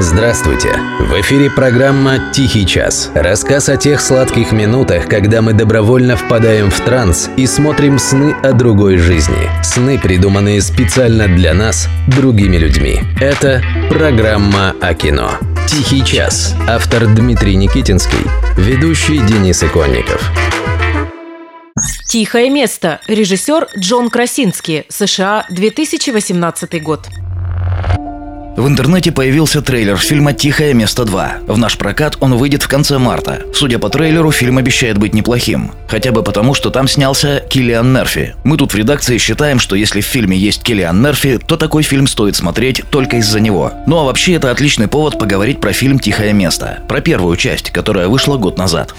Здравствуйте! В эфире программа «Тихий час». Рассказ о тех сладких минутах, когда мы добровольно впадаем в транс и смотрим сны о другой жизни. Сны, придуманные специально для нас, другими людьми. Это программа о кино. «Тихий час». Автор Дмитрий Никитинский. Ведущий Денис Иконников. «Тихое место». Режиссер Джон Красинский. США, 2018 год. В интернете появился трейлер фильма «Тихое место 2». В наш прокат он выйдет в конце марта. Судя по трейлеру, фильм обещает быть неплохим. Хотя бы потому, что там снялся Киллиан Мерфи. Мы тут в редакции считаем, что если в фильме есть Киллиан Мерфи, то такой фильм стоит смотреть только из-за него. Ну а вообще это отличный повод поговорить про фильм «Тихое место». Про первую часть, которая вышла год назад.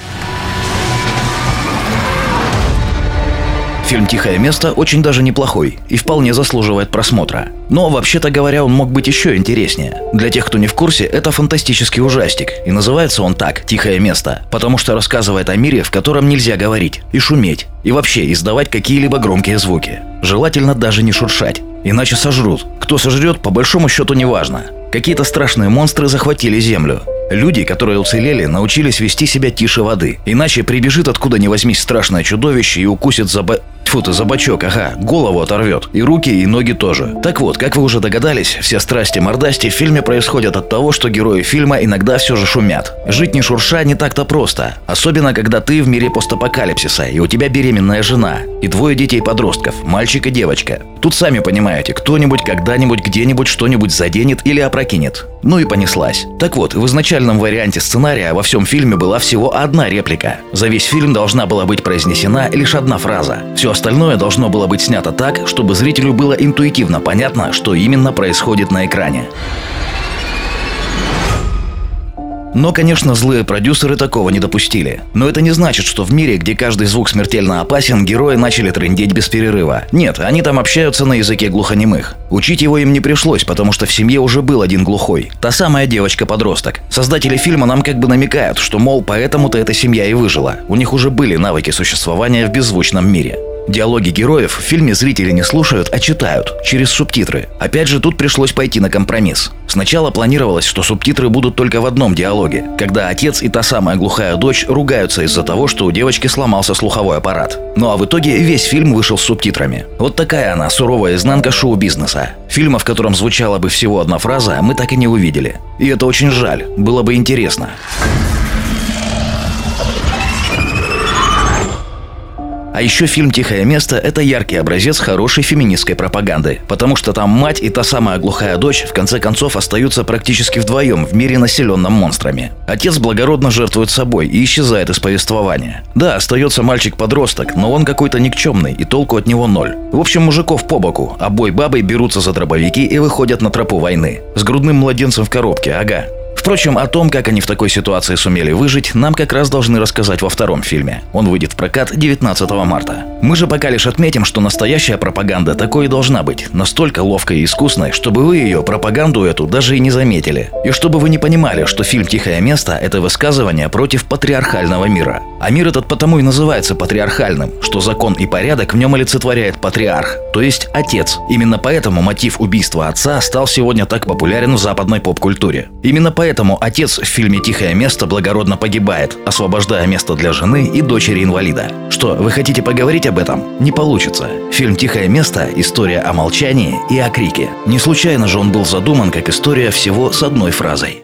Фильм «Тихое место» очень даже неплохой и вполне заслуживает просмотра. Но, вообще-то говоря, он мог быть еще интереснее. Для тех, кто не в курсе, это фантастический ужастик, и называется он так «Тихое место», потому что рассказывает о мире, в котором нельзя говорить и шуметь, и вообще издавать какие-либо громкие звуки. Желательно даже не шуршать, иначе сожрут. Кто сожрет, по большому счету не важно. Какие-то страшные монстры захватили Землю, Люди, которые уцелели, научились вести себя тише воды. Иначе прибежит откуда ни возьмись страшное чудовище и укусит за... Бо... Тьфу ты, за ага, голову оторвет. И руки, и ноги тоже. Так вот, как вы уже догадались, все страсти-мордасти в фильме происходят от того, что герои фильма иногда все же шумят. Жить не шурша не так-то просто. Особенно, когда ты в мире постапокалипсиса, и у тебя беременная жена, и двое детей-подростков, мальчик и девочка. Тут сами понимаете, кто-нибудь когда-нибудь где-нибудь что-нибудь заденет или опрокинет. Ну и понеслась. Так вот, в изначальном варианте сценария во всем фильме была всего одна реплика. За весь фильм должна была быть произнесена лишь одна фраза. Все остальное должно было быть снято так, чтобы зрителю было интуитивно понятно, что именно происходит на экране. Но, конечно, злые продюсеры такого не допустили. Но это не значит, что в мире, где каждый звук смертельно опасен, герои начали трындеть без перерыва. Нет, они там общаются на языке глухонемых. Учить его им не пришлось, потому что в семье уже был один глухой. Та самая девочка-подросток. Создатели фильма нам как бы намекают, что, мол, поэтому-то эта семья и выжила. У них уже были навыки существования в беззвучном мире. Диалоги героев в фильме зрители не слушают, а читают, через субтитры. Опять же, тут пришлось пойти на компромисс. Сначала планировалось, что субтитры будут только в одном диалоге, когда отец и та самая глухая дочь ругаются из-за того, что у девочки сломался слуховой аппарат. Ну а в итоге весь фильм вышел с субтитрами. Вот такая она, суровая изнанка шоу-бизнеса. Фильма, в котором звучала бы всего одна фраза, мы так и не увидели. И это очень жаль, было бы интересно. А еще фильм «Тихое место» — это яркий образец хорошей феминистской пропаганды, потому что там мать и та самая глухая дочь в конце концов остаются практически вдвоем в мире, населенном монстрами. Отец благородно жертвует собой и исчезает из повествования. Да, остается мальчик-подросток, но он какой-то никчемный, и толку от него ноль. В общем, мужиков по боку, а бой бабой берутся за дробовики и выходят на тропу войны. С грудным младенцем в коробке, ага. Впрочем, о том, как они в такой ситуации сумели выжить, нам как раз должны рассказать во втором фильме. Он выйдет в прокат 19 марта. Мы же пока лишь отметим, что настоящая пропаганда такой и должна быть, настолько ловкой и искусной, чтобы вы ее, пропаганду эту, даже и не заметили. И чтобы вы не понимали, что фильм «Тихое место» — это высказывание против патриархального мира. А мир этот потому и называется патриархальным, что закон и порядок в нем олицетворяет патриарх, то есть отец. Именно поэтому мотив убийства отца стал сегодня так популярен в западной поп-культуре. Именно поэтому Поэтому отец в фильме «Тихое место» благородно погибает, освобождая место для жены и дочери инвалида. Что, вы хотите поговорить об этом? Не получится. Фильм «Тихое место» – история о молчании и о крике. Не случайно же он был задуман как история всего с одной фразой.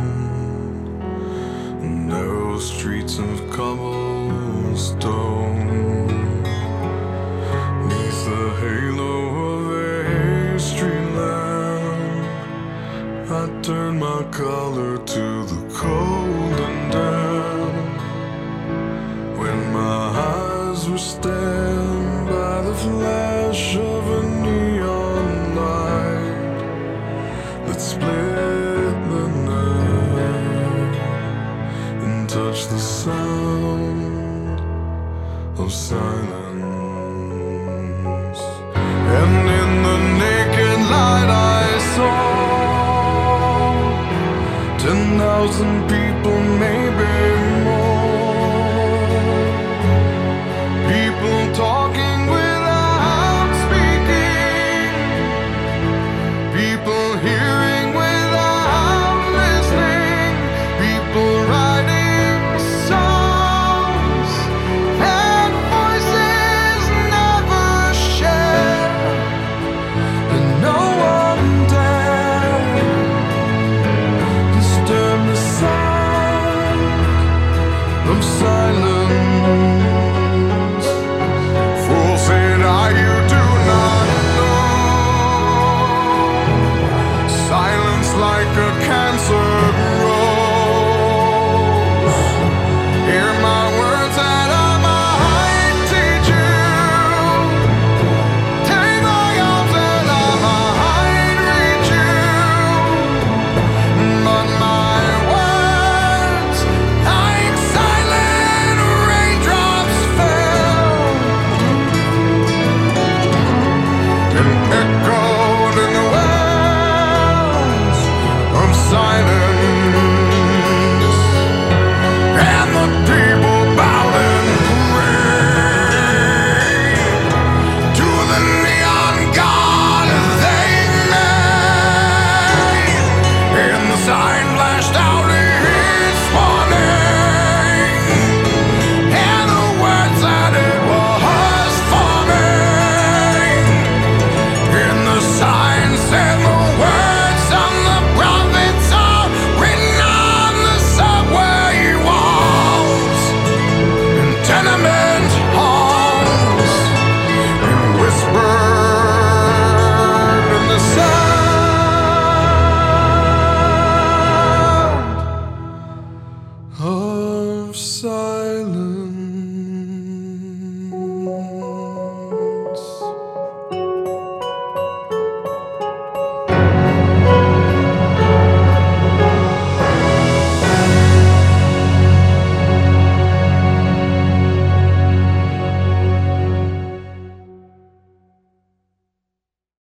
streets of cobblestone. the naked light I saw. Ten thousand people maybe